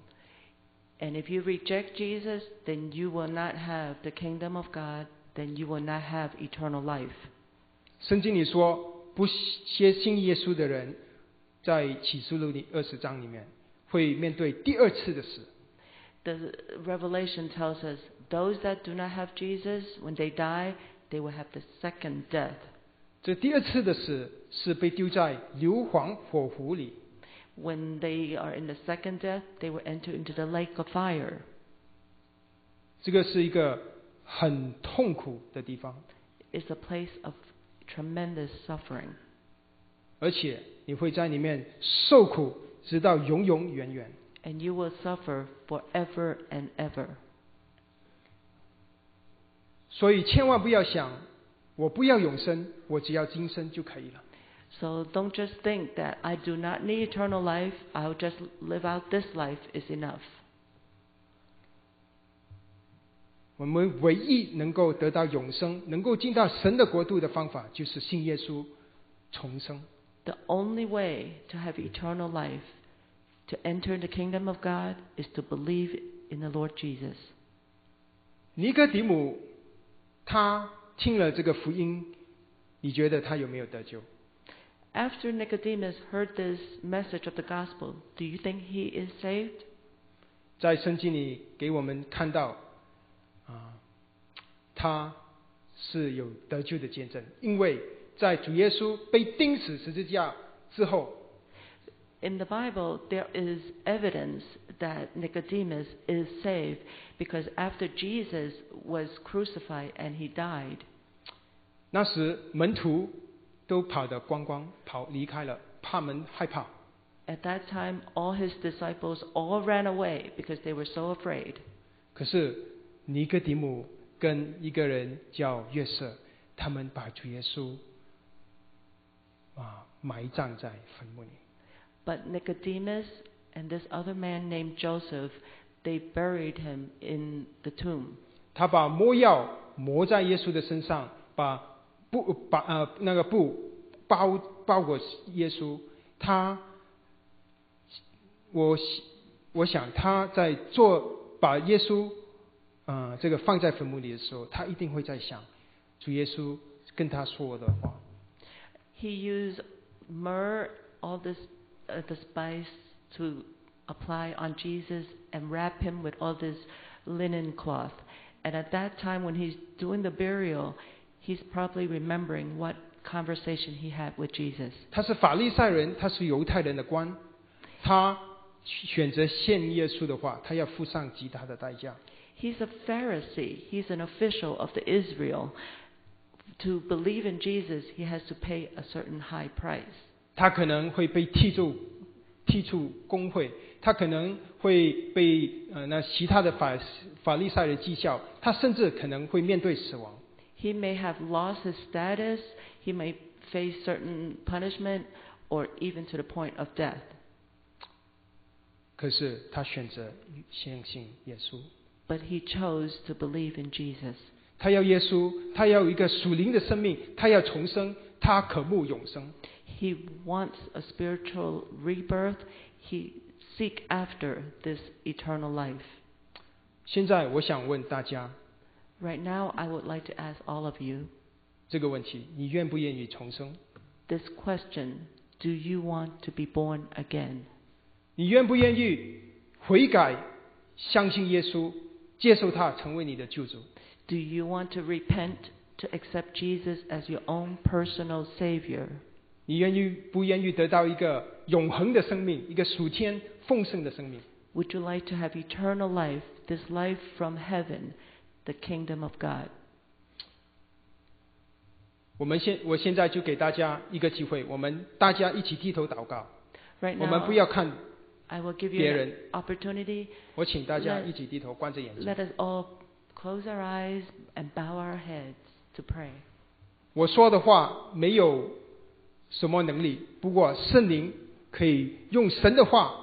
And if you reject Jesus, then you will not have the kingdom of God, then you will not have eternal life. 圣经里说，不接信耶稣的人，在启示录里二十章里面会面对第二次的死。 The Revelation tells us those that do not have Jesus, when they die, they will have the second death. 这第二次的死是被丢在硫磺火湖里， When they are in the second death, they will enter into the lake of fire. 这个是一个很痛苦的地方， It's a place of tremendous suffering. 而且你会在里面受苦，直到永永远远。 And you will suffer forever and ever. 所以千万不要想，我不要永生，我只要今生就可以了。 So don't just think that I do not need eternal life, I'll just live out this life is enough. 我们唯一能够得到永生、能够进到神的国度的方法，就是信耶稣重生。 The only way to have eternal life, to enter the kingdom of God, is to believe in the Lord Jesus. 尼哥底母他听了这个福音，你觉得他有没有得救？ After Nicodemus heard this message of the gospel, do you think he is saved? 在圣经里给我们看到，啊，他是有得救的见证，因为在主耶稣被钉死十字架之后， In the Bible, there is evidence that Nicodemus is saved because after Jesus was crucified and he died, 那时门徒 都跑得光光，跑离开了，怕门害怕。at that time all his disciples all ran away because they were so afraid. 可是尼哥底母跟一个人叫约瑟，他们把主耶稣啊埋葬在坟墓里。But Nicodemus and this other man named Joseph, they buried him in the tomb. 他把魔药抹在耶稣的身上，把布把呃那个布包包裹耶稣。他，我我想他在做把耶稣呃这个放在坟墓里的时候，他一定会在想主耶稣跟他说的话。 He used myrrh, all this, uh, the spice to apply on Jesus and wrap him with all this linen cloth. And at that time, when he's doing the burial, he's probably remembering what conversation he had with Jesus. He's a Pharisee. He's an official of the Israel. To believe in Jesus, he has to pay a certain high price. 他可能会被剔除剔除公会，他可能会被呃那其他的法法利赛的讥笑，他甚至可能会面对死亡。He may have lost his status, he may face certain punishment, or even to the point of death. 可是他选择相信耶稣， But he chose to believe in Jesus. 他要耶稣，他要有一个属灵的生命，他要重生，他渴慕永生。 He wants a spiritual rebirth. He seek after this eternal life. 现在我想问大家 Right now, I would like to ask all of you 这个问题：你愿不愿意重生？ this question Do you want to be born again? 你愿不愿意悔改，相信耶稣，接受他成为你的救主？ Do you want to repent, to accept Jesus as your own personal Savior? 你愿意不愿意得到一个永恒的生命，一个属天丰盛的生命？ Would you like to have eternal life, this life from heaven, the kingdom of God? 我们现我现在就给大家一个机会，我们大家一起低头祷告。Right 我们 now, 不要看，I will give you 别 an 人。opportunity. 我请大家 Let- 一起低头，关着眼睛。Let us all close our eyes and bow our heads to pray. 我说的话没有什么能力，不过圣灵可以用神的话，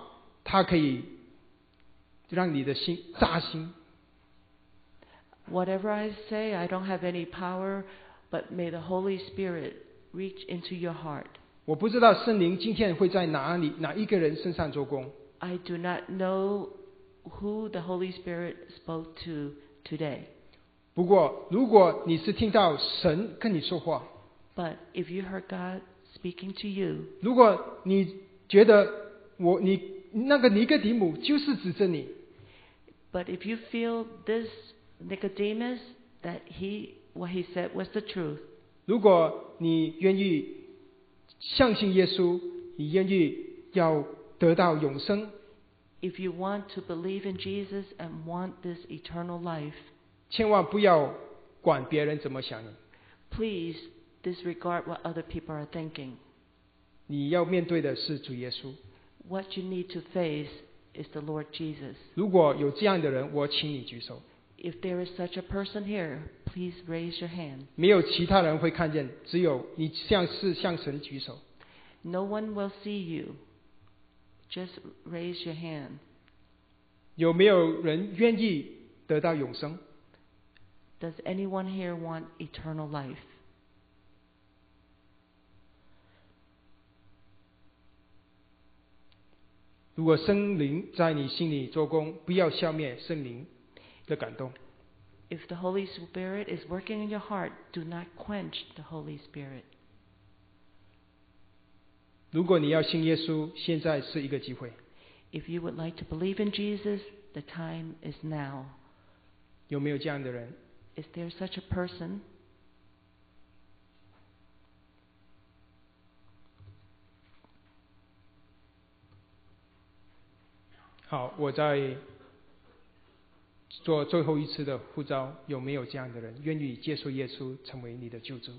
它可以让你的心扎心。Whatever I say, I don't have any power, but may the Holy Spirit reach into your heart. 我不知道圣灵今天会在哪里哪一个人身上做工， I do not know who the Holy Spirit spoke to today. 不过如果你是听到神跟你说话， But if you heard God speaking to you, 如果你觉得我你那个尼哥底母就是指着你， but if you feel this Nicodemus that he what he said was the truth, 如果你愿意相信耶稣，你愿意要得到永生， if you want to believe in Jesus and want this eternal life, 千万不要管别人怎么想你， please disregard what other people are thinking. 你要面对的是主耶稣。 What you need to face is the Lord Jesus. 如果有这样的人，我请你举手。 If there is such a person here, please raise your hand. 没有其他人会看见，只有你向是向神举手。No one will see you. Just raise your hand. 有没有人愿意得到永生？Does anyone here want eternal life? 如果圣灵在你心里做工，不要消灭圣灵的感动。 If the Holy Spirit is working in your heart, do not quench the Holy Spirit. 如果你要信耶稣，现在是一个机会。 If you would like to believe in Jesus, the time is now. 有没有这样的人？ Is there such a person? 好，我在 做最后一次的呼召，有没有这样的人愿意接受耶稣成为你的救主？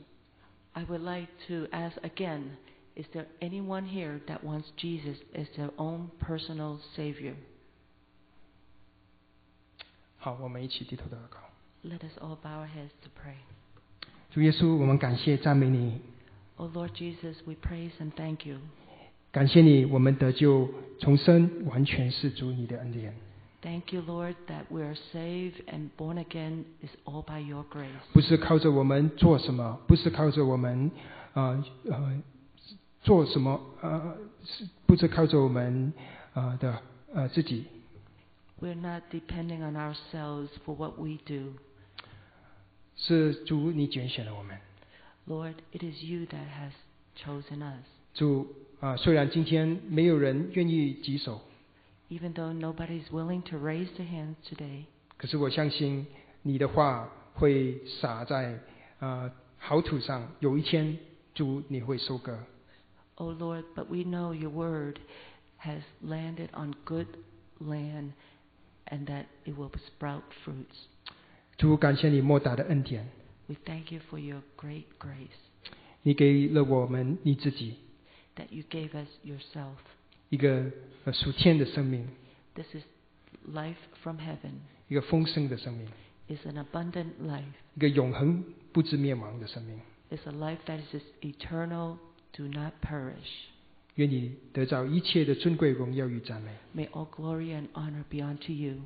I would like to ask again Is there anyone here that wants Jesus as their own personal Savior? 好，我们一起低头祷告。 Let us all bow our heads to pray. 主耶稣，我们感谢赞美你， Oh Lord Jesus, we praise and thank you. 感谢你，我们得救重生，完全是主你的恩典， Thank you, Lord, that we are saved and born again is all by your grace. 不是靠着我们做什么，不是靠着我们呃呃做什么呃，是不是靠着我们呃的呃自己， We're not depending on ourselves for what we do. 是主你拣选了我们。 Lord, it is you that has chosen us. 主啊、虽然今天没有人愿意举手， Even though nobody is willing to raise their hands today, 可是我相信你的话会撒在呃好土上，有一天主你会收割。 Oh Lord, but we know your word has landed on good land and that it will sprout fruits. 主感谢你莫大的恩典， We thank you for your great grace 你给了我们你自己 that you gave us yourself. 一个呃属天的生命， This is life from heaven. 一个丰盛的生命， Is an abundant life, 一个永恒 不知灭亡的生命。 is a life that is eternal, do not perish. 愿你得着一切的尊贵、荣耀与赞美。 May all glory and honor be unto you.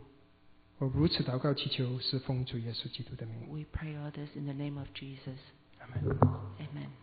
我如此祷告祈求，是奉主耶稣基督的名。 We pray all this in the name of Jesus. 阿门。 Amen.